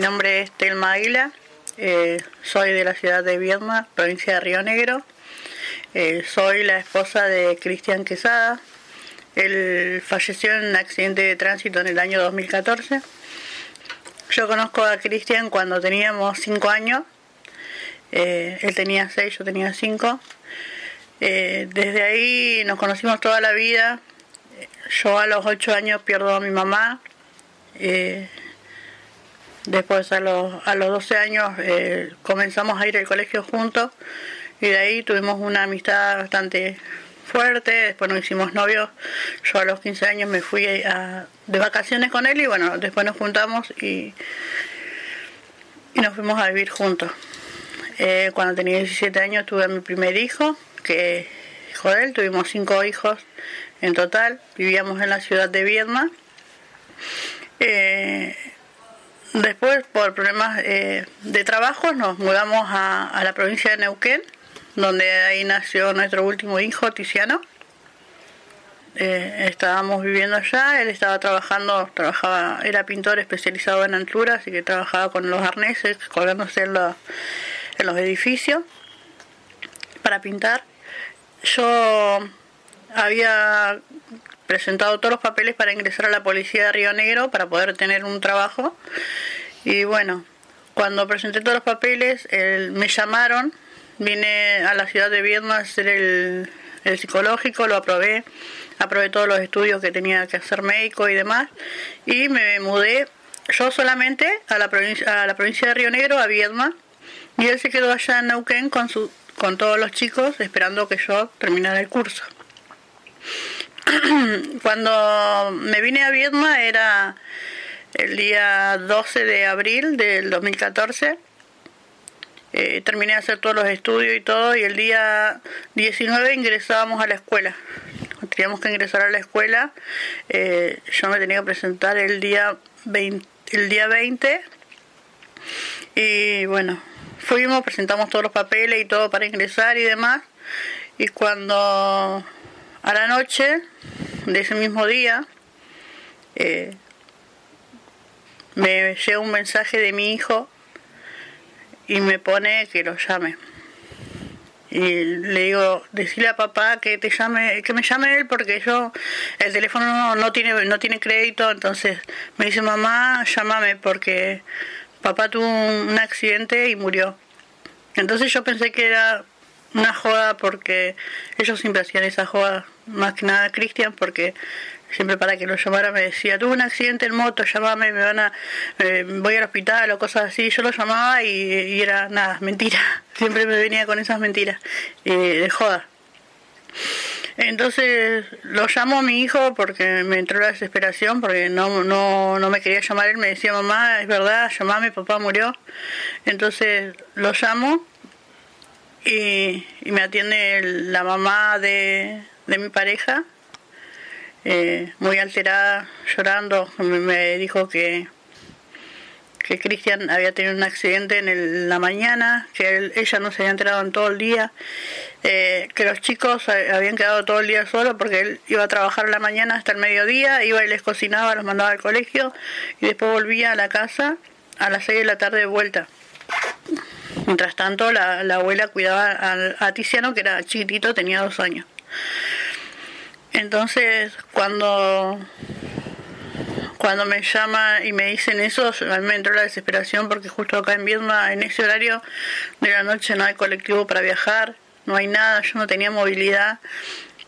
Mi nombre es Telma Aguila, eh, soy de la ciudad de Viedma, provincia de Río Negro. Eh, soy la esposa de Cristian Quesada. Él falleció en un accidente de tránsito en el año 2014. Yo conozco a Cristian cuando teníamos 5 años. Eh, él tenía 6, yo tenía 5. desde ahí nos conocimos toda la vida. Yo a los 8 años pierdo a mi mamá. Después a los, a los 12 años eh, comenzamos a ir al colegio juntos y de ahí tuvimos una amistad bastante fuerte, después nos hicimos novios, yo a los 15 años me fui a, de vacaciones con él y bueno, después nos juntamos y, y nos fuimos a vivir juntos. Eh, cuando tenía 17 años tuve a mi primer hijo, que hijo de él, tuvimos cinco hijos en total, vivíamos en la ciudad de Viedma. Eh, Después, por problemas eh, de trabajo, nos mudamos a, la provincia de Neuquén, donde ahí nació nuestro último hijo, Tiziano. Eh, estábamos viviendo allá, él estaba trabajando, trabajaba, era pintor especializado en altura, así que trabajaba con los arneses, colgándose en, en los edificios para pintar. Yo había presentado todos los papeles para ingresar a la policía de Río Negro para poder tener un trabajo. Y bueno, cuando presenté todos los papeles, me llamaron, vine a la ciudad de Viedma a hacer el, psicológico, lo aprobé, aprobé todos los estudios que tenía que hacer médico y demás, y me mudé yo solamente a la provincia, a la provincia de Río Negro, a Viedma, y él se quedó allá en Neuquén con, su, con todos los chicos esperando que yo terminara el curso. Cuando me vine a Viedma era el día 12 de abril del 2014. Eh, terminé de hacer todos los estudios y todo y el día 19 ingresábamos a la escuela. Teníamos que ingresar a la escuela. Eh, yo me tenía que presentar el día 20, el día 20 y bueno, fuimos, presentamos todos los papeles y todo para ingresar y demás. Y cuando a la noche de ese mismo día eh, me llega un mensaje de mi hijo y me pone que lo llame. Y le digo, decirle a papá que te llame, que me llame él porque yo el teléfono no, tiene no tiene crédito, entonces me dice mamá, llámame porque papá tuvo un accidente y murió. Entonces yo pensé que era una joda porque ellos siempre hacían esa joda, más que nada Cristian, porque siempre para que lo llamara me decía, tuve un accidente en moto, llamame, me van a, eh, voy al hospital o cosas así, yo lo llamaba y, era nada, mentira, siempre me venía con esas mentiras, de joda. Entonces lo llamo a mi hijo porque me entró la desesperación, porque no, no, no me quería llamar él, me decía mamá, es verdad, llamame, papá murió. Entonces lo llamo y, me atiende la mamá de, mi pareja, eh, muy alterada, llorando, me, dijo que que Cristian había tenido un accidente en la mañana, que ella no se había enterado en todo el día, eh, que los chicos habían quedado todo el día solos porque él iba a trabajar la mañana hasta el mediodía, iba y les cocinaba, los mandaba al colegio y después volvía a la casa a las 6 de la tarde de vuelta. Mientras tanto, la, abuela cuidaba a, Tiziano, que era chiquitito, tenía dos años. Entonces, cuando cuando me llama y me dicen eso, a mí me entró la desesperación porque justo acá en Viedma, en ese horario de la noche, no hay colectivo para viajar, no hay nada, yo no tenía movilidad,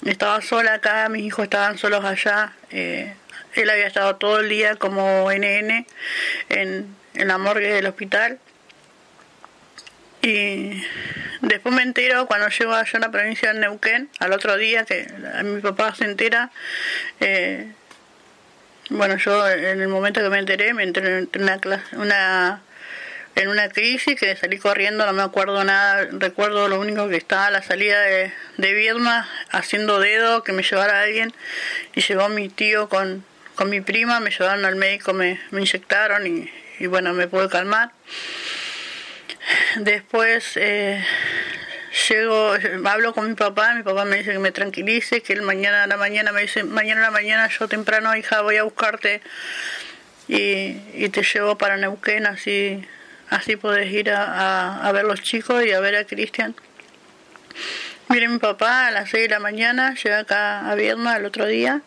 estaba sola acá, mis hijos estaban solos allá, eh, él había estado todo el día como NN en la morgue del hospital y después me entero cuando llego allá a la provincia de Neuquén, al otro día que mi papá se entera. Eh, bueno, yo en el momento que me enteré, me enteré en una, una en una crisis que salí corriendo, no me acuerdo nada, recuerdo lo único que estaba a la salida de, de Viedma haciendo dedo, que me llevara alguien y llegó mi tío con, con mi prima, me llevaron al médico, me, me inyectaron y, y bueno, me pude calmar. Después eh, llego, hablo con mi papá, mi papá me dice que me tranquilice, que él mañana a la mañana me dice, mañana a la mañana yo temprano, hija, voy a buscarte y, te llevo para Neuquén, así, así podés ir a, a, ver los chicos y a ver a Cristian. Mire mi papá a las 6 de la mañana, llega acá a Vierna el otro día.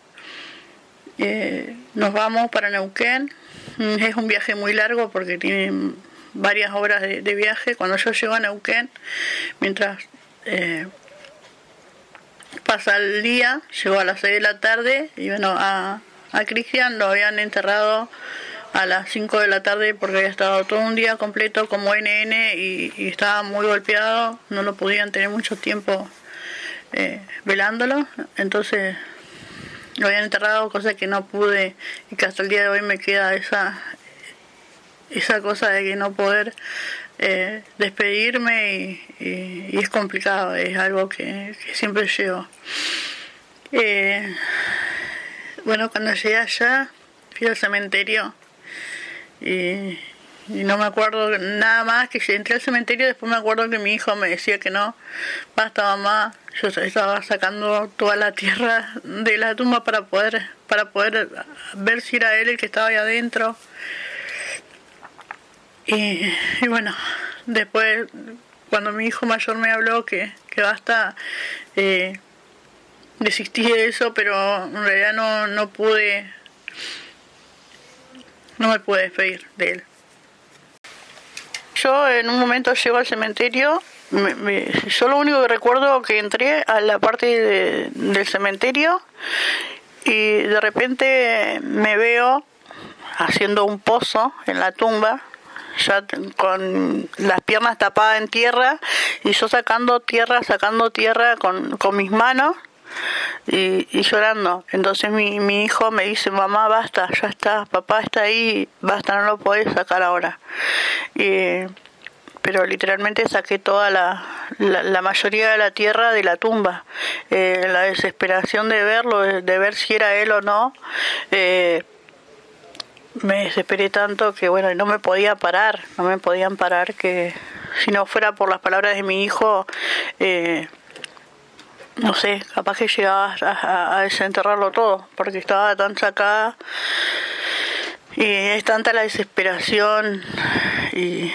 Eh, nos vamos para Neuquén. Es un viaje muy largo porque tiene varias horas de, viaje. Cuando yo llego a Neuquén, mientras eh, pasa el día, llego a las 6 de la tarde y bueno, a, a Cristian lo habían enterrado a las 5 de la tarde porque había estado todo un día completo como NN y, estaba muy golpeado, no lo podían tener mucho tiempo eh, velándolo, entonces lo habían enterrado, cosa que no pude y que hasta el día de hoy me queda esa esa cosa de que no poder eh, despedirme y, es complicado, es algo que, siempre llevo. Eh, bueno, cuando llegué allá, fui al cementerio y, no me acuerdo nada más que entré al cementerio después me acuerdo que mi hijo me decía que no basta mamá yo estaba sacando toda la tierra de la tumba para poder para poder ver si era él el que estaba ahí adentro y, bueno después cuando mi hijo mayor me habló que, que basta eh, desistí de eso, pero en realidad no, no pude, no me pude despedir de él. Yo en un momento llego al cementerio, yo lo único que recuerdo que entré a la parte del cementerio y de repente me veo haciendo un pozo en la tumba, ya con las piernas tapadas en tierra y yo sacando tierra, sacando tierra con, con mis manos y, y llorando. Entonces mi, mi hijo me dice, mamá, basta, ya está, papá está ahí, basta, no lo podés sacar ahora. Y, pero literalmente saqué toda la, la, mayoría de la tierra de la tumba. Eh, la desesperación de verlo, de, ver si era él o no, eh, me desesperé tanto que bueno, no me podía parar, no me podían parar que si no fuera por las palabras de mi hijo, eh, no sé, capaz que llegaba a, desenterrarlo todo, porque estaba tan sacada y es tanta la desesperación y,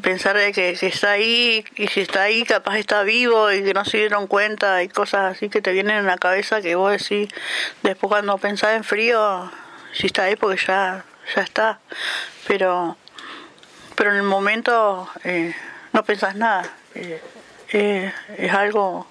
pensar de que, está ahí y si está ahí capaz está vivo y que no se dieron cuenta y cosas así que te vienen en la cabeza que vos decís después cuando pensás en frío si está ahí porque ya ya está. Pero pero en el momento eh, no pensás nada. Eh, eh, es algo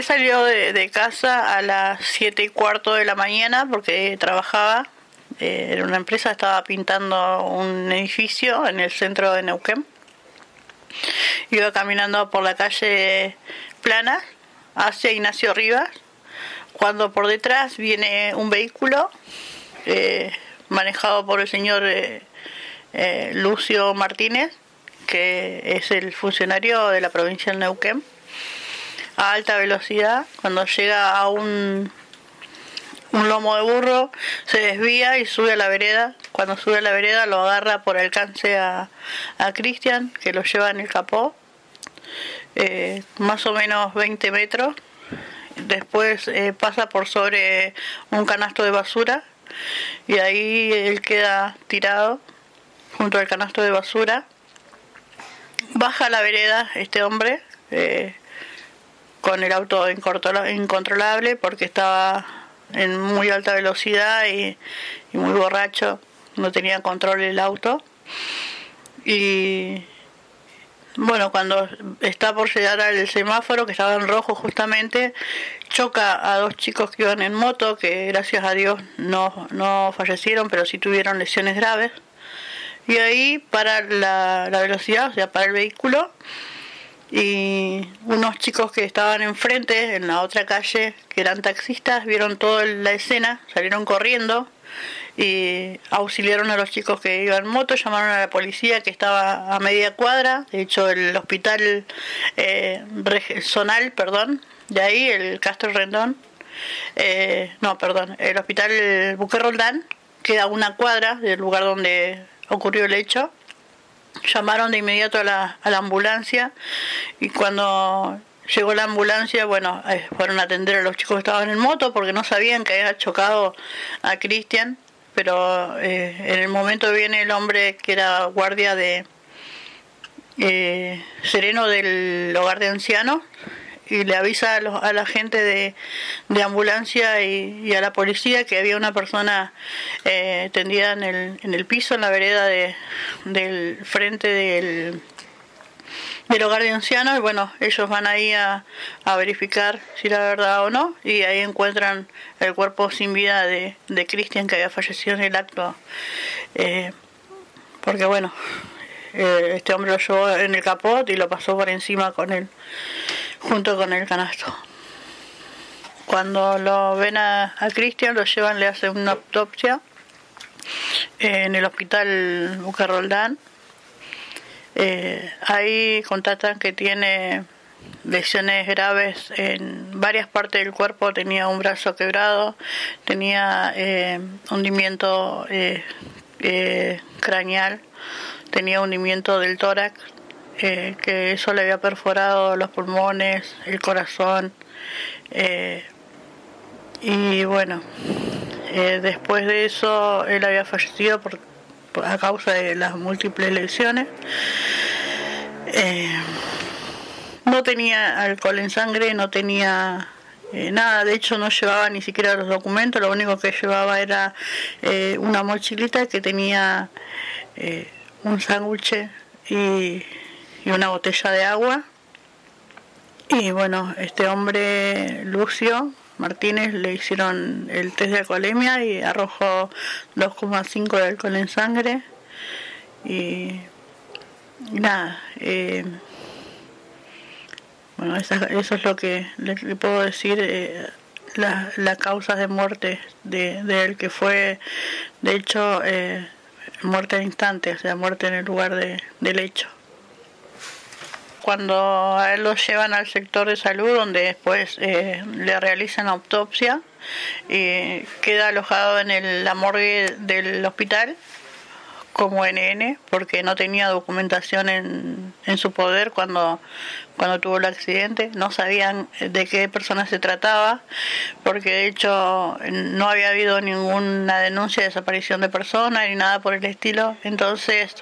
Él salió de, casa a las siete y cuarto de la mañana porque trabajaba eh, en una empresa, estaba pintando un edificio en el centro de Neuquén. Iba caminando por la calle Plana hacia Ignacio Rivas, cuando por detrás viene un vehículo eh, manejado por el señor eh, Lucio Martínez, que es el funcionario de la provincia de Neuquén a alta velocidad, cuando llega a un, un lomo de burro, se desvía y sube a la vereda. Cuando sube a la vereda lo agarra por alcance a, a que lo lleva en el capó, eh, más o menos 20 metros. Después eh, pasa por sobre un canasto de basura y ahí él queda tirado junto al canasto de basura. Baja la vereda este hombre, eh, con el auto incontrolable porque estaba en muy alta velocidad y, muy borracho, no tenía control el auto. Y bueno, cuando está por llegar al semáforo, que estaba en rojo justamente, choca a dos chicos que iban en moto, que gracias a Dios no, no fallecieron, pero sí tuvieron lesiones graves. Y ahí para la, la velocidad, o sea, para el vehículo, y unos chicos que estaban enfrente, en la otra calle, que eran taxistas, vieron toda la escena, salieron corriendo y auxiliaron a los chicos que iban en moto, llamaron a la policía que estaba a media cuadra, de hecho el hospital eh, zonal, perdón, de ahí, el Castro Rendón, eh, no, perdón, el hospital Buque Roldán queda una cuadra del lugar donde ocurrió el hecho. Llamaron de inmediato a la, a la ambulancia y cuando llegó la ambulancia, bueno, eh, fueron a atender a los chicos que estaban en moto porque no sabían que había chocado a Cristian, pero eh, en el momento viene el hombre que era guardia de eh, sereno del hogar de ancianos y le avisa a, la gente de, ambulancia y, a la policía que había una persona eh, tendida en el, en el piso, en la vereda de, del frente del, hogar de ancianos y bueno, ellos van ahí a, a, verificar si era verdad o no y ahí encuentran el cuerpo sin vida de, de Cristian que había fallecido en el acto. Eh, porque bueno, eh, este hombre lo llevó en el capot y lo pasó por encima con él junto con el canasto. Cuando lo ven a, Cristian, lo llevan, le hacen una autopsia en el hospital Buca Roldán. Eh, ahí contatan que tiene lesiones graves en varias partes del cuerpo, tenía un brazo quebrado, tenía eh, hundimiento eh, eh, craneal, tenía hundimiento del tórax, que eso le había perforado los pulmones, el corazón. Eh, y bueno, eh, después de eso él había fallecido por, a causa de las múltiples lesiones. Eh, no tenía alcohol en sangre, no tenía nada, de hecho no llevaba ni siquiera los documentos, lo único que llevaba era una mochilita que tenía un sándwich y y una botella de agua. Y bueno, este hombre, Lucio Martínez, le hicieron el test de alcoholemia y arrojó 2,5 de alcohol en sangre. Y, nada, eh, bueno, eso, es lo que le, puedo decir. Eh, las causas de muerte de, él, que fue, de hecho, eh, muerte al instante, o sea, muerte en el lugar de, del hecho cuando a él lo llevan al sector de salud donde después eh, le realizan autopsia y queda alojado en el, la morgue del hospital como NN porque no tenía documentación en, en su poder cuando, cuando tuvo el accidente, no sabían de qué persona se trataba, porque de hecho no había habido ninguna denuncia de desaparición de persona ni nada por el estilo, entonces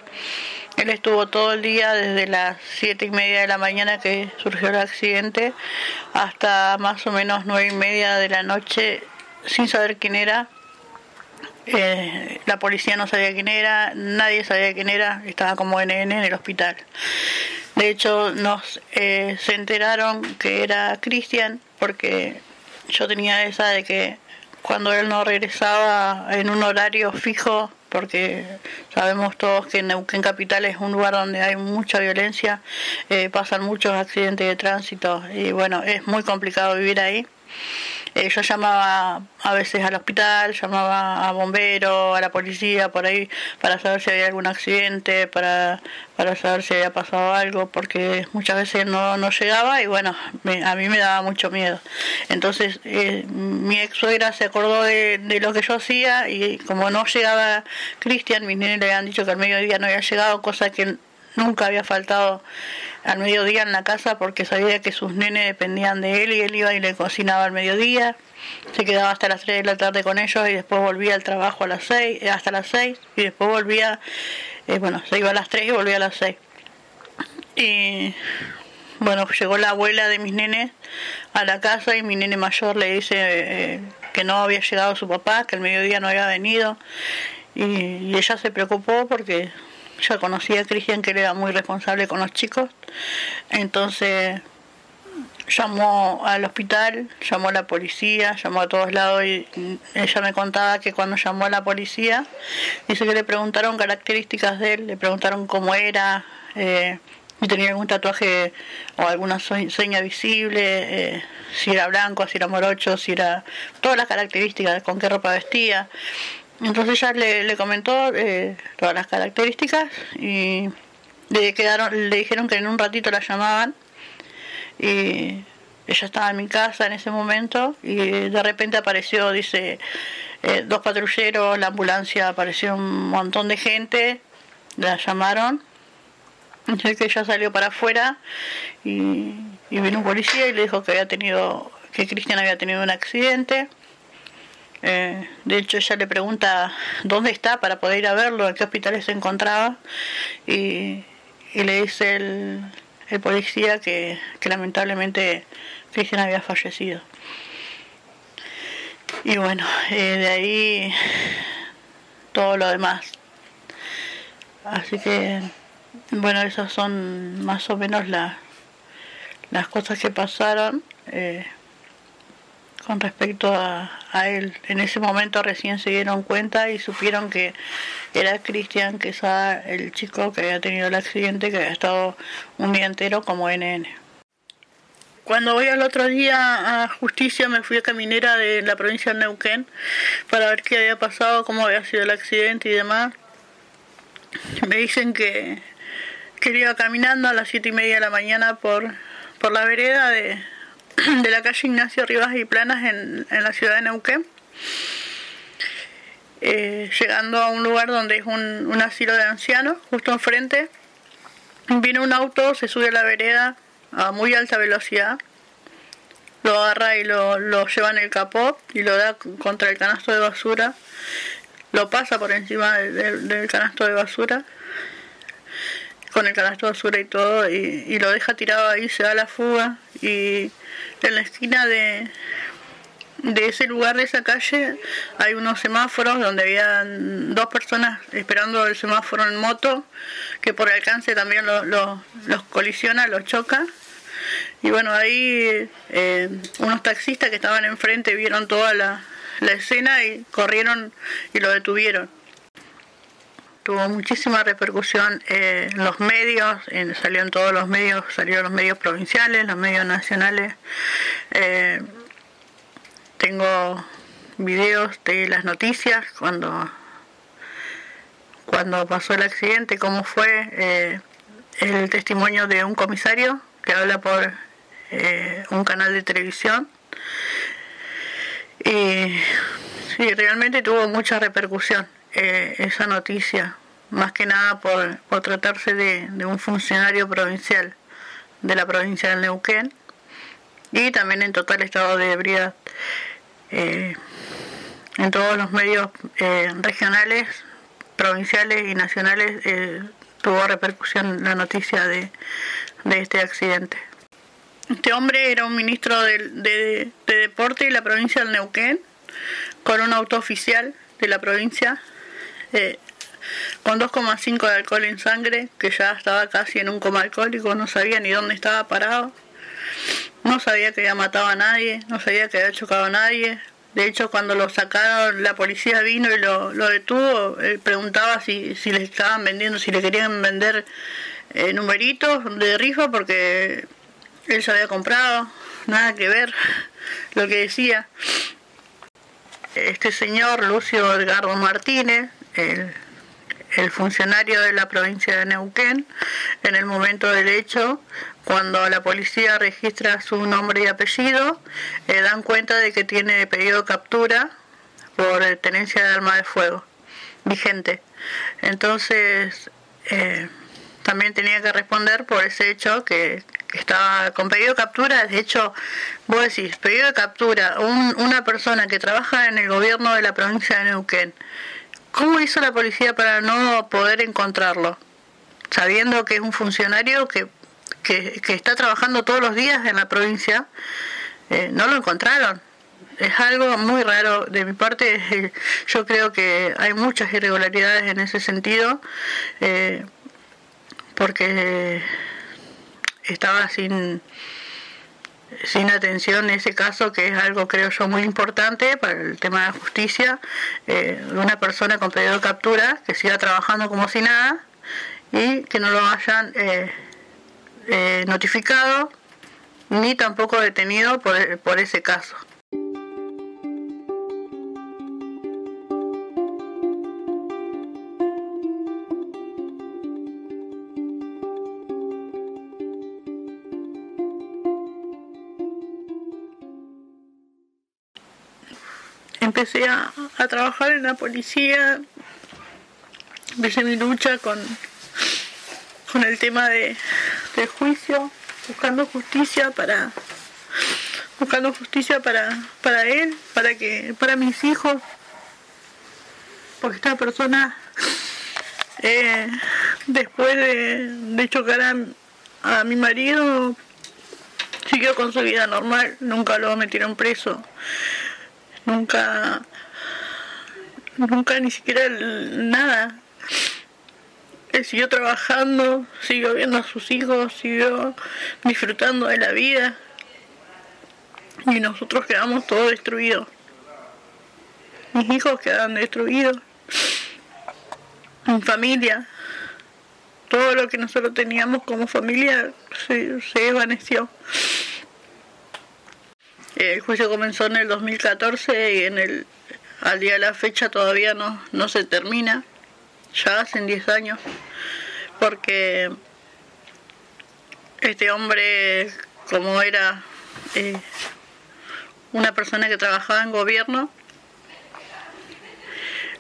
él estuvo todo el día desde las siete y media de la mañana que surgió el accidente hasta más o menos nueve y media de la noche sin saber quién era. Eh, la policía no sabía quién era, nadie sabía quién era, estaba como NN en el hospital. De hecho, nos eh, se enteraron que era Cristian porque yo tenía esa de que cuando él no regresaba en un horario fijo porque sabemos todos que Neuquén Capital es un lugar donde hay mucha violencia, eh, pasan muchos accidentes de tránsito y bueno, es muy complicado vivir ahí. Eh, yo llamaba a veces al hospital, llamaba a bomberos, a la policía, por ahí, para saber si había algún accidente, para, para saber si había pasado algo, porque muchas veces no, no llegaba y bueno, a mí me daba mucho miedo. Entonces, eh, mi ex suegra se acordó de, de, lo que yo hacía y como no llegaba Cristian, mis nenes le habían dicho que al mediodía no había llegado, cosa que nunca había faltado al mediodía en la casa porque sabía que sus nenes dependían de él y él iba y le cocinaba al mediodía. Se quedaba hasta las 3 de la tarde con ellos y después volvía al trabajo a las 6, eh, hasta las 6 y después volvía, eh, bueno, se iba a las 3 y volvía a las 6. Y bueno, llegó la abuela de mis nenes a la casa y mi nene mayor le dice eh, que no había llegado su papá, que el mediodía no había venido. y ella se preocupó porque ya conocía a Cristian que él era muy responsable con los chicos, entonces llamó al hospital, llamó a la policía, llamó a todos lados y ella me contaba que cuando llamó a la policía, dice que le preguntaron características de él, le preguntaron cómo era, eh, si tenía algún tatuaje o alguna seña visible, eh, si era blanco, si era morocho, si era todas las características, con qué ropa vestía. Entonces ella le, le comentó eh, todas las características y le, quedaron, le dijeron que en un ratito la llamaban y ella estaba en mi casa en ese momento y de repente apareció, dice, eh, dos patrulleros, la ambulancia, apareció un montón de gente, la llamaron, sé que ella salió para afuera y, y vino un policía y le dijo que había tenido, que Cristian había tenido un accidente. Eh, de hecho, ella le pregunta dónde está para poder ir a verlo, en qué hospital se encontraba, y, y le dice el, el policía que, que lamentablemente Cristian había fallecido. Y bueno, eh, de ahí todo lo demás. Así que, bueno, esas son más o menos las cosas que pasaron eh, con respecto a, él. En ese momento recién se dieron cuenta y supieron que era Cristian que era el chico que había tenido el accidente, que había estado un día entero como NN. Cuando voy al otro día a justicia me fui a caminera de la provincia de Neuquén para ver qué había pasado, cómo había sido el accidente y demás. Me dicen que, que iba caminando a las siete y media de la mañana por, por la vereda de, de la calle Ignacio Rivas y Planas en, en la ciudad de Neuquén. Eh, llegando a un lugar donde es un, un asilo de ancianos, justo enfrente, viene un auto, se sube a la vereda a muy alta velocidad, lo agarra y lo, lo lleva en el capó y lo da contra el canasto de basura, lo pasa por encima del, del canasto de basura, con el canasto de basura y todo, y, lo deja tirado ahí, se da la fuga y en la esquina de, de ese lugar, de esa calle, hay unos semáforos donde había dos personas esperando el semáforo en moto, que por alcance también lo, los colisiona, los choca. Y bueno, ahí eh, unos taxistas que estaban enfrente vieron toda la, la escena y corrieron y lo detuvieron. Tuvo muchísima repercusión en los medios, en, salió en todos los medios, salieron los medios provinciales, los medios nacionales. Eh, tengo videos de las noticias cuando cuando pasó el accidente, cómo fue eh, el testimonio de un comisario que habla por eh, un canal de televisión y realmente tuvo mucha repercusión eh, esa noticia, más que nada por, por tratarse de, de un funcionario provincial de la provincia del Neuquén y también en total estado de ebriedad. Eh, en todos los medios eh, regionales, provinciales y nacionales eh, tuvo repercusión la noticia de, de, este accidente. Este hombre era un ministro de, de, de deporte de la provincia del Neuquén, con un auto oficial de la provincia, eh, con 2,5 de alcohol en sangre, que ya estaba casi en un coma alcohólico, no sabía ni dónde estaba parado no sabía que había matado a nadie, no sabía que había chocado a nadie. De hecho, cuando lo sacaron, la policía vino y lo, detuvo. Él preguntaba si, si le estaban vendiendo, si le querían vender eh, numeritos de rifa porque él se había comprado. Nada que ver lo que decía. Este señor, Lucio Edgardo Martínez, el, funcionario de la provincia de Neuquén, en el momento del hecho, cuando la policía registra su nombre y apellido, eh, dan cuenta de que tiene pedido captura por tenencia de arma de fuego vigente. Entonces, eh, también tenía que responder por ese hecho que, estaba con pedido de captura. De hecho, vos decís, pedido de captura, un, una persona que trabaja en el gobierno de la provincia de Neuquén, ¿cómo hizo la policía para no poder encontrarlo? Sabiendo que es un funcionario que que, está trabajando todos los días en la provincia, eh, no lo encontraron. Es algo muy raro de mi parte. Yo creo que hay muchas irregularidades en ese sentido, eh, porque estaba sin sin atención ese caso que es algo creo yo muy importante para el tema de la justicia eh, una persona con pedido de captura que siga trabajando como si nada y que no lo hayan eh, eh, notificado ni tampoco detenido por, por ese caso. Empecé a, trabajar en la policía, empecé mi lucha con, con el tema de, juicio, buscando justicia para buscando justicia para, para él, para que, para mis hijos, porque esta persona eh, después de, chocar a, mi marido siguió con su vida normal, nunca lo metieron preso, nunca, nunca ni siquiera nada. Él siguió trabajando, siguió viendo a sus hijos, siguió disfrutando de la vida y nosotros quedamos todos destruidos. Mis hijos quedaron destruidos, mi familia, todo lo que nosotros teníamos como familia se, se desvaneció. El juicio comenzó en el 2014 y en el, al día de la fecha todavía no, no se termina, ya hacen 10 años, porque este hombre, como era eh, una persona que trabajaba en gobierno,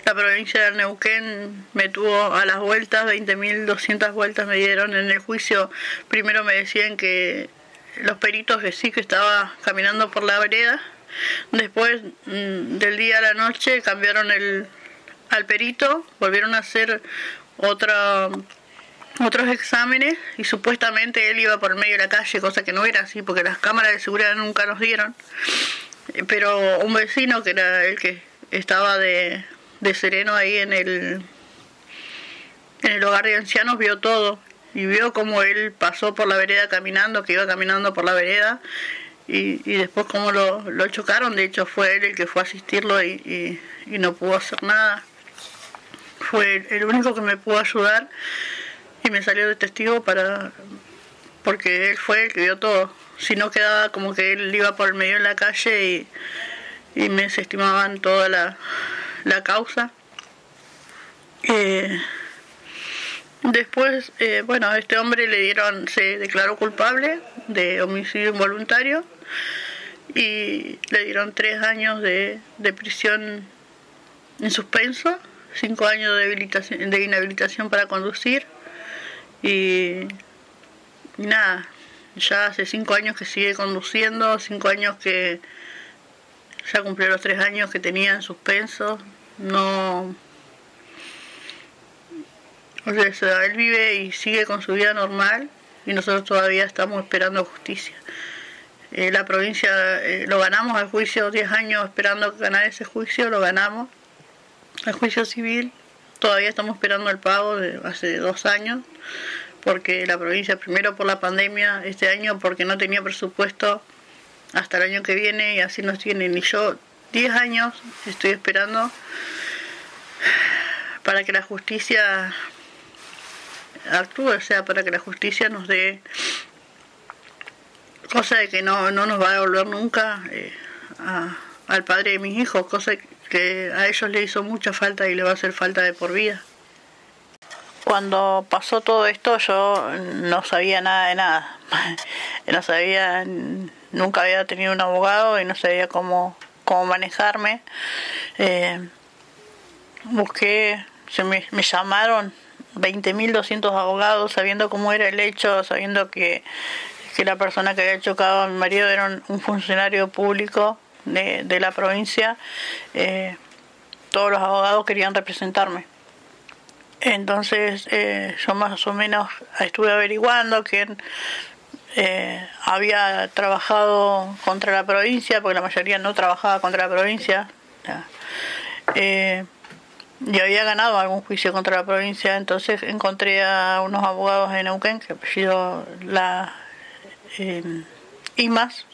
la provincia de Neuquén me tuvo a las vueltas, 20.200 vueltas me dieron en el juicio. Primero me decían que los peritos que sí que estaba caminando por la vereda. Después mm, del día a la noche cambiaron el al perito, volvieron a hacer otra otros exámenes y supuestamente él iba por medio de la calle, cosa que no era así porque las cámaras de seguridad nunca nos dieron. Pero un vecino que era el que estaba de, de sereno ahí en el, en el hogar de ancianos vio todo y vio como él pasó por la vereda caminando, que iba caminando por la vereda y, y después como lo, lo, chocaron, de hecho fue él el que fue a asistirlo y, y, no pudo hacer nada. Fue el único que me pudo ayudar y me salió de testigo para porque él fue el que vio todo. Si no quedaba como que él iba por el medio de la calle y, y me desestimaban toda la, la causa. Eh, después, eh, bueno, a este hombre le dieron, se declaró culpable de homicidio involuntario y le dieron tres años de, de prisión en suspenso, cinco años de, de inhabilitación para conducir y, y nada, ya hace cinco años que sigue conduciendo, cinco años que ya cumplió los tres años que tenía en suspenso, no... O sea, él vive y sigue con su vida normal y nosotros todavía estamos esperando justicia. Eh, la provincia eh, lo ganamos al juicio, 10 años esperando ganar ese juicio, lo ganamos. El juicio civil, todavía estamos esperando el pago de hace dos años, porque la provincia, primero por la pandemia, este año porque no tenía presupuesto hasta el año que viene y así nos tienen. Y yo 10 años estoy esperando para que la justicia actúe, o sea, para que la justicia nos dé cosa de que no, no nos va a devolver nunca eh, al padre de mis hijos, cosa que a ellos le hizo mucha falta y le va a hacer falta de por vida. Cuando pasó todo esto yo no sabía nada de nada, no sabía, nunca había tenido un abogado y no sabía cómo cómo manejarme. Eh, busqué, se me, me llamaron 20.200 abogados sabiendo cómo era el hecho, sabiendo que, que, la persona que había chocado a mi marido era un, funcionario público de, de la provincia. Eh, todos los abogados querían representarme. Entonces eh, yo más o menos estuve averiguando quién eh, había trabajado contra la provincia, porque la mayoría no trabajaba contra la provincia, eh, y había ganado algún juicio contra la provincia, entonces encontré a unos abogados en Neuquén, que apellido la eh, IMAS,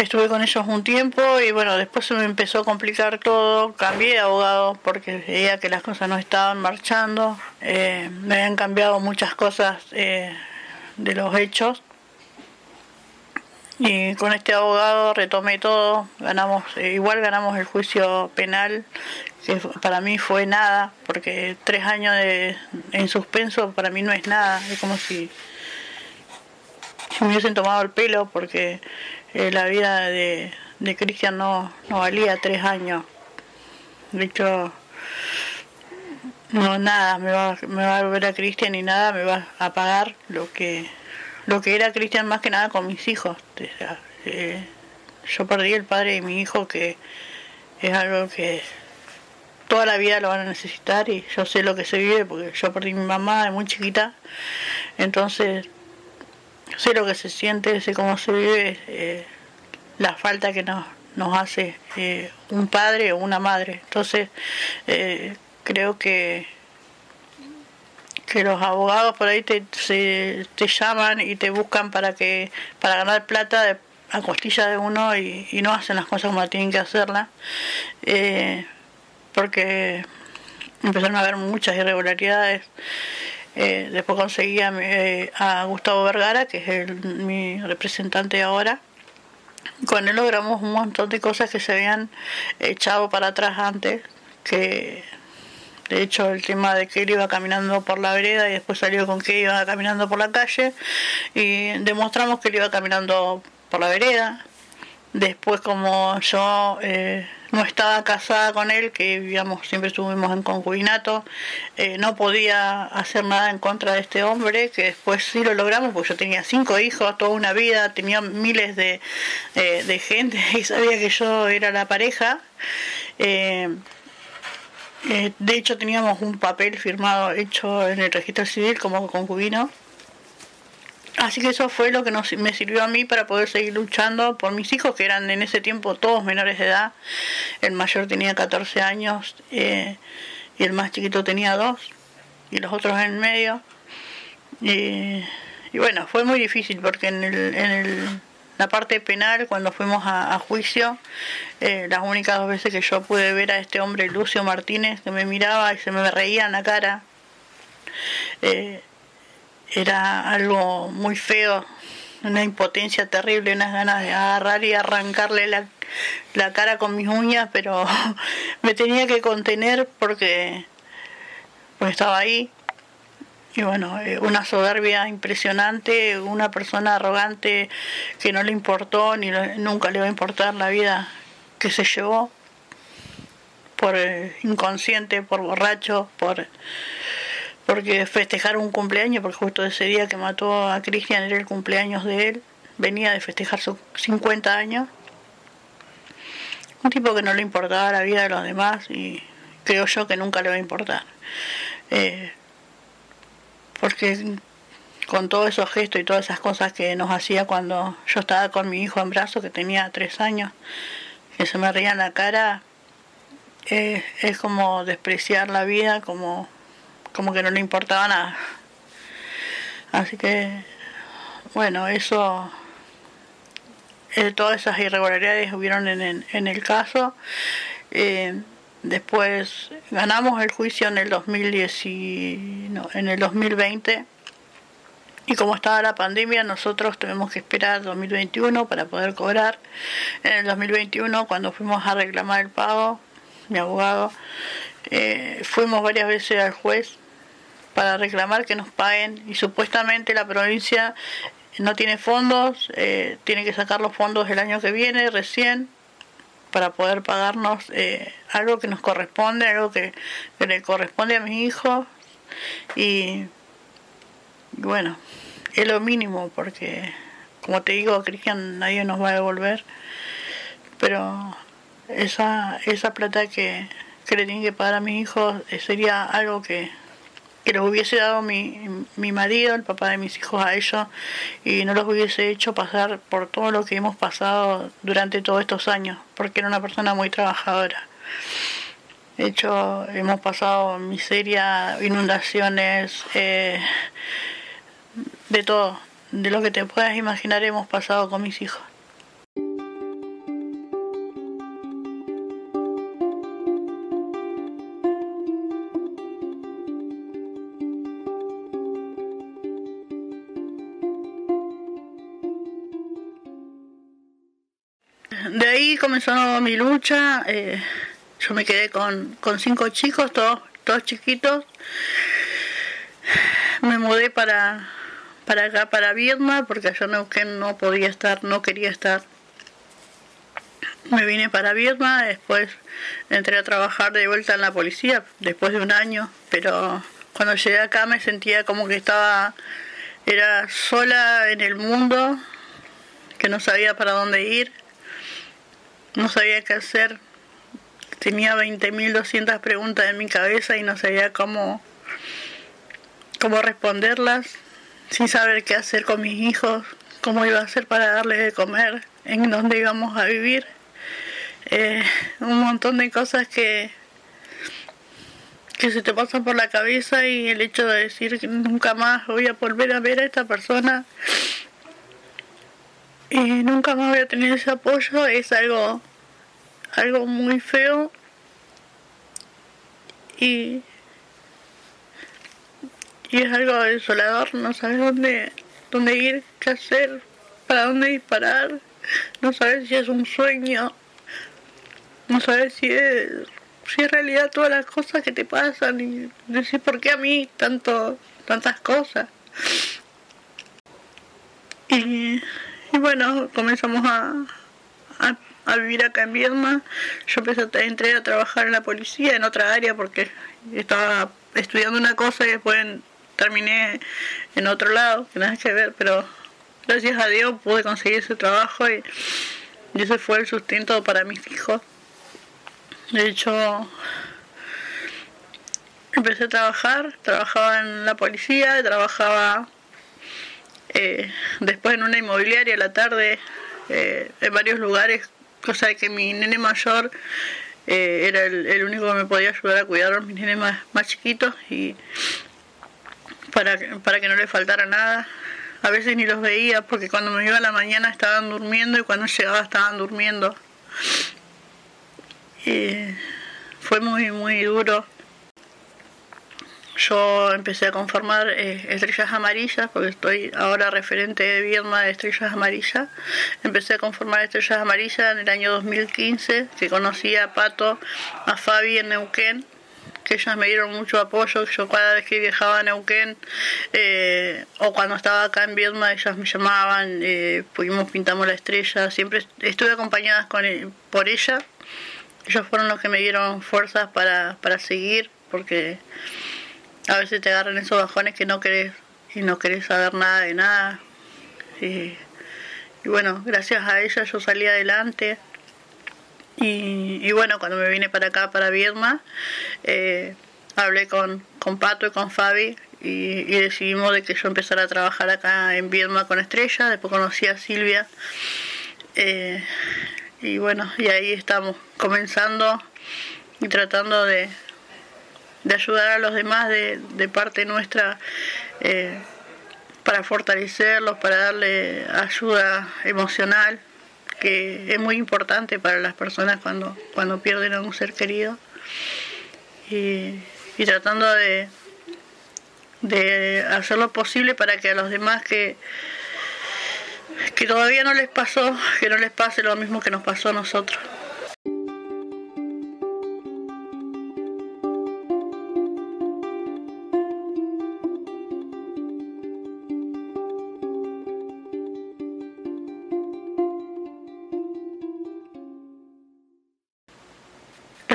Estuve con ellos un tiempo y bueno, después se me empezó a complicar todo, cambié de abogado porque veía que las cosas no estaban marchando, eh, me habían cambiado muchas cosas eh, de los hechos. Y con este abogado retomé todo, ganamos, eh, igual ganamos el juicio penal, que para mí fue nada, porque tres años de, en suspenso para mí no es nada, es como si, me hubiesen tomado el pelo, porque eh, la vida de, de Cristian no, no valía tres años. De hecho, no nada, me va, me va a volver a Cristian y nada, me va a pagar lo que lo que era Cristian más que nada con mis hijos. Eh, yo perdí el padre de mi hijo que es algo que toda la vida lo van a necesitar y yo sé lo que se vive porque yo perdí mi mamá de muy chiquita, entonces sé lo que se siente, sé cómo se vive eh, la falta que nos, nos hace eh, un padre o una madre. Entonces creo que que los abogados por ahí te, te llaman y te buscan para que para ganar plata a costilla de uno y, no hacen las cosas como tienen que hacerlas eh, porque empezaron a haber muchas irregularidades eh, después conseguí a, eh, a, Gustavo Vergara que es el, mi representante ahora con él logramos un montón de cosas que se habían echado para atrás antes que de hecho, el tema de que él iba caminando por la vereda y después salió con que iba caminando por la calle y demostramos que él iba caminando por la vereda. Después, como yo eh, no estaba casada con él, que vivíamos, siempre estuvimos en concubinato, eh, no podía hacer nada en contra de este hombre, que después sí lo logramos, porque yo tenía cinco hijos, toda una vida, tenía miles de, eh, de gente y sabía que yo era la pareja. De hecho, teníamos un papel firmado hecho en el registro civil como concubino. Así que eso fue lo que nos, me sirvió a mí para poder seguir luchando por mis hijos, que eran en ese tiempo todos menores de edad. El mayor tenía 14 años eh, y el más chiquito tenía 2 y los otros en medio. Y, bueno, fue muy difícil porque en el, en el la parte penal, cuando fuimos a, juicio, eh, las únicas dos veces que yo pude ver a este hombre, Lucio Martínez, que me miraba y se me reía en la cara, eh, era algo muy feo, una impotencia terrible, unas ganas de agarrar y arrancarle la, la cara con mis uñas, pero me tenía que contener porque pues estaba ahí. Y bueno, eh, una soberbia impresionante, una persona arrogante que no le importó ni nunca le va a importar la vida que se llevó por eh, inconsciente, por borracho, por porque festejar un cumpleaños, porque justo ese día que mató a Cristian era el cumpleaños de él, venía de festejar sus 50 años. Un tipo que no le importaba la vida de los demás y creo yo que nunca le va a importar. Eh, porque con todos esos gestos y todas esas cosas que nos hacía cuando yo estaba con mi hijo en brazos, que tenía tres años, que se me reía en la cara, es como despreciar la vida, como, como que no le importaba nada. Así que, bueno, eso, eh, todas esas irregularidades hubieron en, en, el caso. Eh, Después ganamos el juicio en el 2010 no, en el 2020 y como estaba la pandemia nosotros tuvimos que esperar 2021 para poder cobrar. En el 2021 cuando fuimos a reclamar el pago, mi abogado, eh, fuimos varias veces al juez para reclamar que nos paguen. Y supuestamente la provincia no tiene fondos, eh, tiene que sacar los fondos el año que viene recién para poder pagarnos eh, algo que nos corresponde, algo que, le corresponde a mis hijos y bueno, es lo mínimo porque como te digo, Cristian nadie nos va a devolver, pero esa, esa plata que, que le tienen que pagar a mis hijos eh, sería algo que, que los hubiese dado mi, mi marido, el papá de mis hijos a ellos, y no los hubiese hecho pasar por todo lo que hemos pasado durante todos estos años, porque era una persona muy trabajadora. De hecho, hemos pasado miseria, inundaciones, eh, de todo, de lo que te puedas imaginar hemos pasado con mis hijos. Ahí comenzó mi lucha. Eh, yo me quedé con, con cinco chicos, todos, todos chiquitos. Me mudé para, para acá, para Viedma, porque allá en Neuquén no podía estar, no quería estar. me vine para Vietnam, después entré a trabajar de vuelta en la policía después de un año, pero cuando llegué acá me sentía como que estaba, era sola en el mundo, que no sabía para dónde ir, no sabía qué hacer, tenía 20.200 preguntas en mi cabeza y no sabía cómo, cómo responderlas, sin saber qué hacer con mis hijos, cómo iba a hacer para darles de comer, en dónde íbamos a vivir. Eh, un montón de cosas que, que se te pasan por la cabeza y el hecho de decir que nunca más voy a volver a ver a esta persona y nunca más voy a tener ese apoyo es algo algo muy feo y y es algo desolador no sabes dónde dónde ir qué hacer para dónde disparar no sabes si es un sueño no sabes si es, si es realidad todas las cosas que te pasan y decir por qué a mí tanto, tantas cosas. Y, bueno, comenzamos a, a, vivir acá en Viedma. Yo empecé a, entré a trabajar en la policía en otra área porque estaba estudiando una cosa y después terminé en otro lado, que nada que ver, pero gracias a Dios pude conseguir ese trabajo y ese fue el sustento para mis hijos. De hecho, empecé a trabajar, trabajaba en la policía, trabajaba eh, después en una inmobiliaria a la tarde, eh, en varios lugares, cosa que mi nene mayor eh, era el, único que me podía ayudar a cuidar a mis nenes más, más chiquitos y para, para que no le faltara nada. A veces ni los veía porque cuando me iba a la mañana estaban durmiendo y cuando llegaba estaban durmiendo. Y fue muy, muy duro. Yo empecé a conformar eh, estrellas amarillas, porque estoy ahora referente de Viedma de estrellas amarillas. Empecé a conformar estrellas amarillas en el año 2015, que conocí a Pato, a Fabi en Neuquén, que ellas me dieron mucho apoyo. Yo cada vez que viajaba a Neuquén eh, o cuando estaba acá en Viedma, ellas me llamaban, eh, pudimos pintamos la estrella. Siempre estuve acompañada con, por ella ellos fueron los que me dieron fuerzas para, para seguir, porque a veces te agarran esos bajones que no querés y no querés saber nada de nada. Y, bueno, gracias a ella yo salí adelante. Y, bueno, cuando me vine para acá, para Viedma, eh, hablé con, con Pato y con Fabi y, decidimos de que yo empezara a trabajar acá en Viedma con Estrella. Después conocí a Silvia. Eh, y bueno, y ahí estamos comenzando y tratando de, de ayudar a los demás de, de parte nuestra eh, para fortalecerlos, para darle ayuda emocional, que es muy importante para las personas cuando, cuando pierden a un ser querido. Y, y tratando de, de hacer lo posible para que a los demás que que todavía no les pasó, que no les pase lo mismo que nos pasó a nosotros.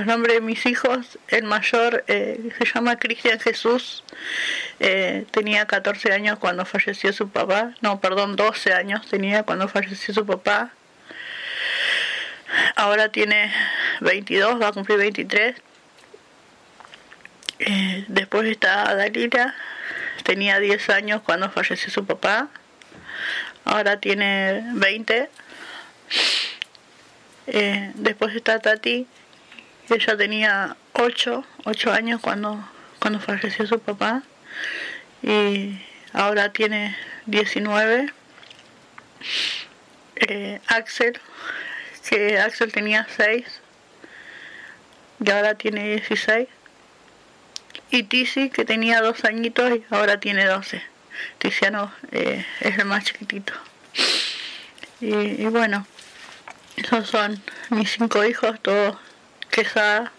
Los nombres de mis hijos, el mayor eh, se llama Cristian Jesús, eh, tenía 14 años cuando falleció su papá, no, perdón, 12 años tenía cuando falleció su papá. Ahora tiene 22, va a cumplir 23. Eh, después está Dalila, tenía 10 años cuando falleció su papá. Ahora tiene 20. Eh, después está Tati, ella tenía 8, 8 años cuando, cuando falleció su papá y ahora tiene 19. Eh, Axel, que Axel tenía 6 y ahora tiene 16. Y Tizi, que tenía 2 añitos y ahora tiene 12. Tiziano eh, es el más chiquitito. Y, bueno, esos son mis cinco hijos, todos quejadas.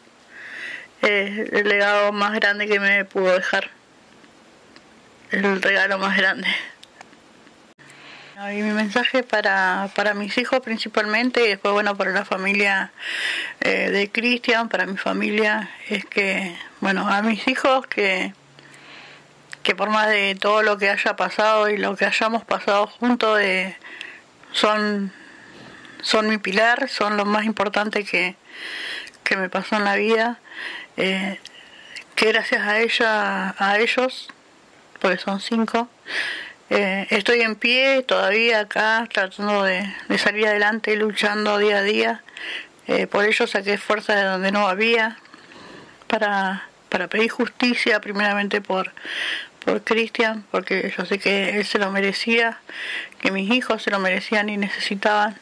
Eh, el legado más grande que me pudo dejar el regalo más grande. Y mi mensaje para, para mis hijos principalmente y después, bueno, para la familia eh, de Cristian, para mi familia, es que, bueno, a mis hijos que, que por más de todo lo que haya pasado y lo que hayamos pasado juntos, eh, son, son mi pilar, son lo más importante que, que me pasó en la vida. Eh, que gracias a ella, a ellos, porque son cinco, eh, estoy en pie todavía acá tratando de, salir adelante, luchando día a día. Eh, por ello saqué fuerza de donde no había para, para pedir justicia, primeramente por, por Cristian, porque yo sé que él se lo merecía, que mis hijos se lo merecían y necesitaban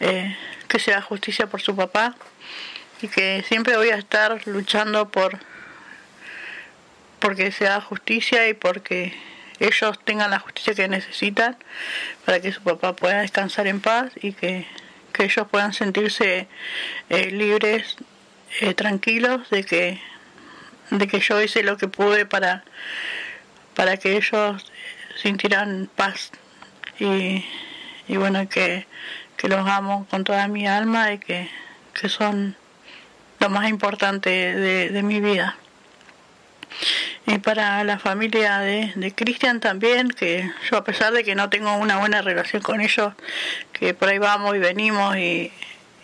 eh, que se haga justicia por su papá y que siempre voy a estar luchando por porque se haga justicia y porque ellos tengan la justicia que necesitan para que su papá pueda descansar en paz y que, ellos puedan sentirse eh, libres, eh, tranquilos de que, de que yo hice lo que pude para, para que ellos sintieran paz. Y, y bueno que, que los amo con toda mi alma y que, que son lo más importante de, mi vida. Y para la familia de, de Cristian también, que yo a pesar de que no tengo una buena relación con ellos, que por ahí vamos y venimos y,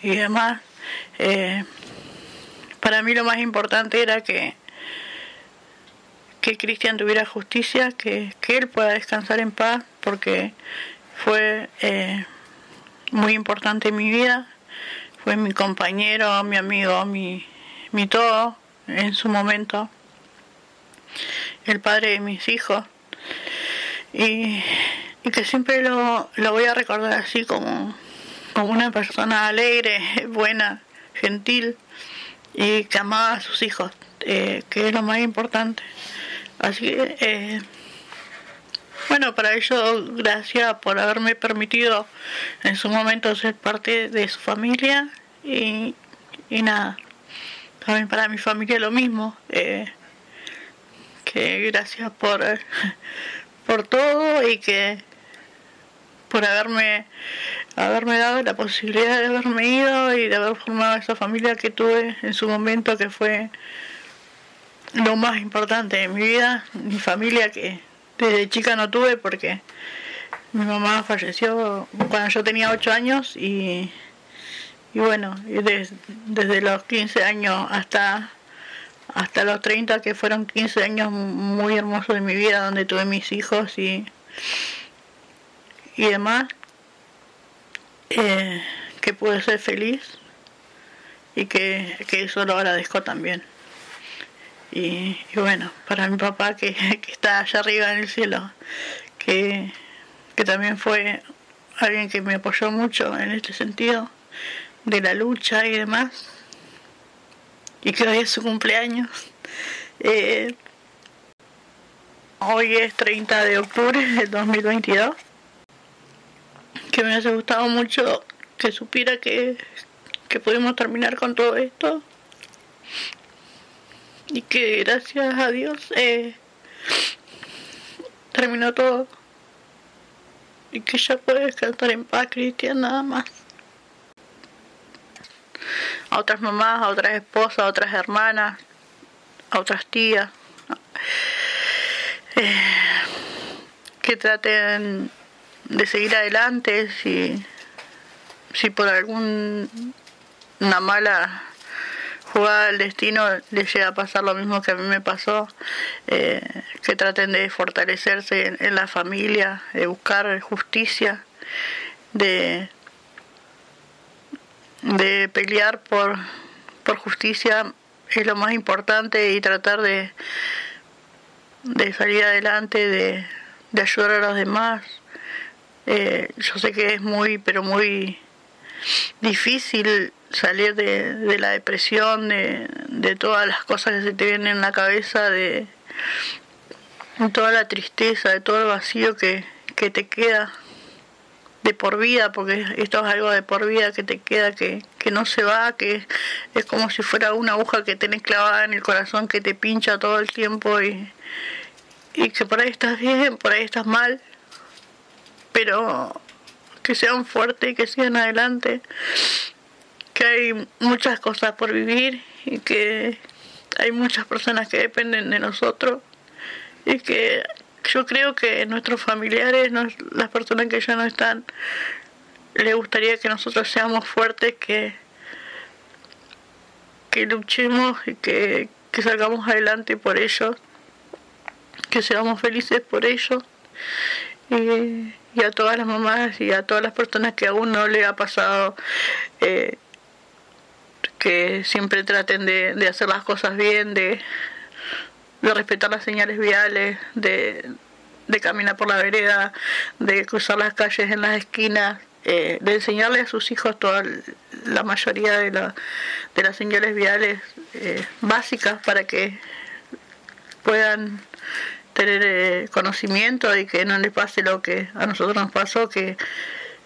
y demás, eh, para mí lo más importante era que, que Cristian tuviera justicia, que, que él pueda descansar en paz, porque fue eh, muy importante en mi vida, fue mi compañero, mi amigo, mi, mi todo en su momento el padre de mis hijos. Y, que siempre lo, lo, voy a recordar así como, como una persona alegre, buena, gentil y que amaba a sus hijos, eh, que es lo más importante. Así que, eh, bueno, para ello, gracias por haberme permitido en su momento ser parte de su familia y, y nada. También para mi familia lo mismo. Eh, que gracias por, por todo y que por haberme haberme dado la posibilidad de haberme ido y de haber formado esa familia que tuve en su momento que fue lo más importante de mi vida, mi familia que desde chica no tuve porque mi mamá falleció cuando yo tenía 8 años y, y bueno, desde, los 15 años hasta hasta los 30, que fueron 15 años muy hermosos de mi vida, donde tuve mis hijos y, y demás, eh, que pude ser feliz y que, eso lo agradezco también. Y, bueno, para mi papá que, que, está allá arriba en el cielo, que, que también fue alguien que me apoyó mucho en este sentido de la lucha y demás y que hoy es su cumpleaños. Eh, hoy es 30 de octubre del 2022. Que me hubiese gustado mucho que supiera que, que pudimos terminar con todo esto. Y que gracias a Dios eh, terminó todo. Y que ya puede descansar en paz, Cristian, nada más a otras mamás, a otras esposas, a otras hermanas, a otras tías, eh, que traten de seguir adelante si, si por alguna mala jugada del destino les llega a pasar lo mismo que a mí me pasó, eh, que traten de fortalecerse en la familia, de buscar justicia, de de pelear por, por justicia es lo más importante y tratar de, de salir adelante, de, de ayudar a los demás. Eh, yo sé que es muy, pero muy difícil salir de, de la depresión, de, de, todas las cosas que se te vienen en la cabeza, de, toda la tristeza, de todo el vacío que, que te queda de por vida, porque esto es algo de por vida que te queda, que, que no se va, que es como si fuera una aguja que tenés clavada en el corazón que te pincha todo el tiempo y, y que por ahí estás bien, por ahí estás mal, pero que sean fuertes y que sigan adelante, que hay muchas cosas por vivir y que hay muchas personas que dependen de nosotros y que yo creo que nuestros familiares, las personas que ya no están, les gustaría que nosotros seamos fuertes, que, luchemos y que, salgamos adelante por ellos, que seamos felices por ellos. Y, y, a todas las mamás y a todas las personas que aún no le ha pasado, eh, que siempre traten de, de hacer las cosas bien, de, de respetar las señales viales, de, de caminar por la vereda, de cruzar las calles en las esquinas, eh, de enseñarle a sus hijos toda la mayoría de, la, de las señales viales eh, básicas para que puedan tener eh, conocimiento y que no les pase lo que a nosotros nos pasó, que,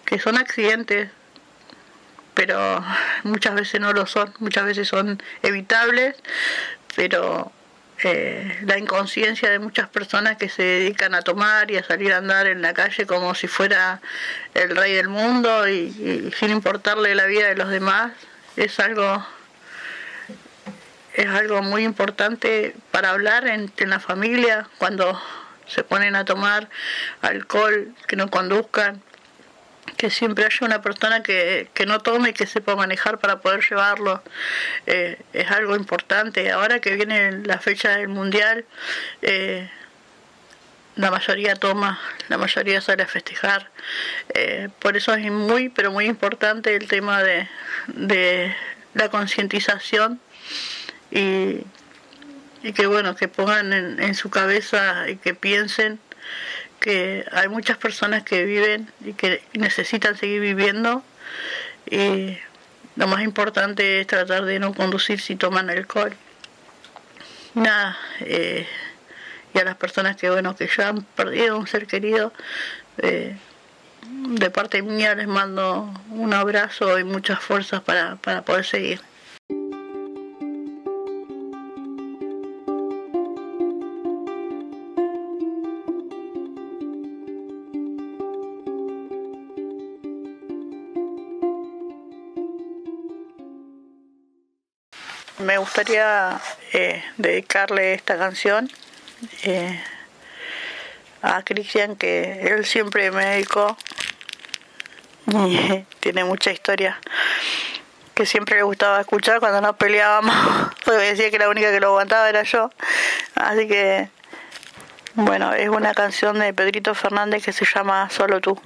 que son accidentes, pero muchas veces no lo son, muchas veces son evitables, pero eh, la inconsciencia de muchas personas que se dedican a tomar y a salir a andar en la calle como si fuera el rey del mundo y, sin importarle la vida de los demás es algo es algo muy importante para hablar en, en la familia cuando se ponen a tomar alcohol que no conduzcan que siempre haya una persona que, que no tome y que sepa manejar para poder llevarlo eh, es algo importante. Ahora que viene la fecha del mundial, eh, la mayoría toma, la mayoría sale a festejar. Eh, por eso es muy, pero muy importante el tema de, de la concientización y, y que bueno, que pongan en, en su cabeza y que piensen que hay muchas personas que viven y que necesitan seguir viviendo y lo más importante es tratar de no conducir si toman alcohol. Nada, eh, y a las personas que bueno que ya han perdido un ser querido, eh, de parte mía les mando un abrazo y muchas fuerzas para, para poder seguir. Me gustaría eh, dedicarle esta canción eh, a Cristian, que él siempre me dedicó y tiene mucha historia que siempre le gustaba escuchar cuando nos peleábamos, porque decía que la única que lo aguantaba era yo. Así que, bueno, es una canción de Pedrito Fernández que se llama Solo tú.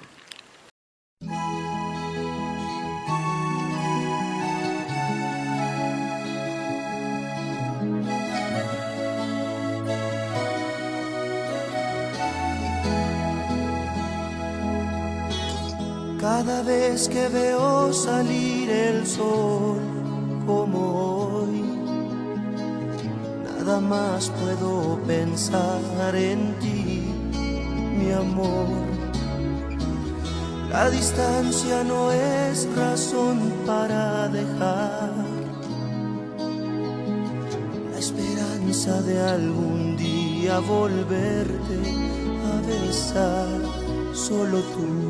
Cada vez que veo salir el sol como hoy, nada más puedo pensar en ti, mi amor. La distancia no es razón para dejar la esperanza de algún día volverte a besar, solo tú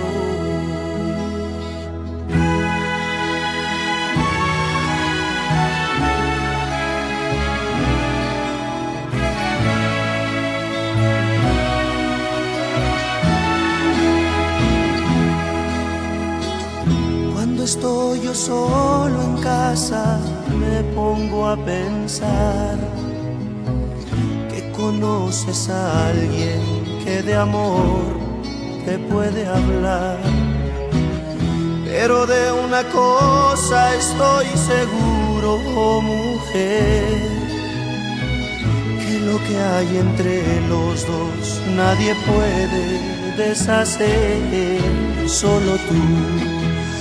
Estoy yo solo en casa, me pongo a pensar que conoces a alguien que de amor te puede hablar. Pero de una cosa estoy seguro, oh mujer, que lo que hay entre los dos nadie puede deshacer, solo tú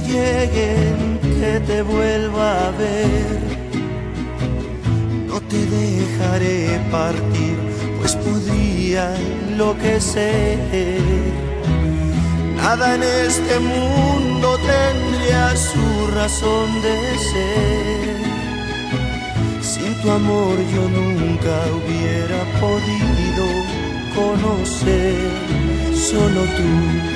lleguen que te vuelva a ver. No te dejaré partir, pues podría enloquecer. Nada en este mundo tendría su razón de ser. Sin tu amor yo nunca hubiera podido conocer, solo tú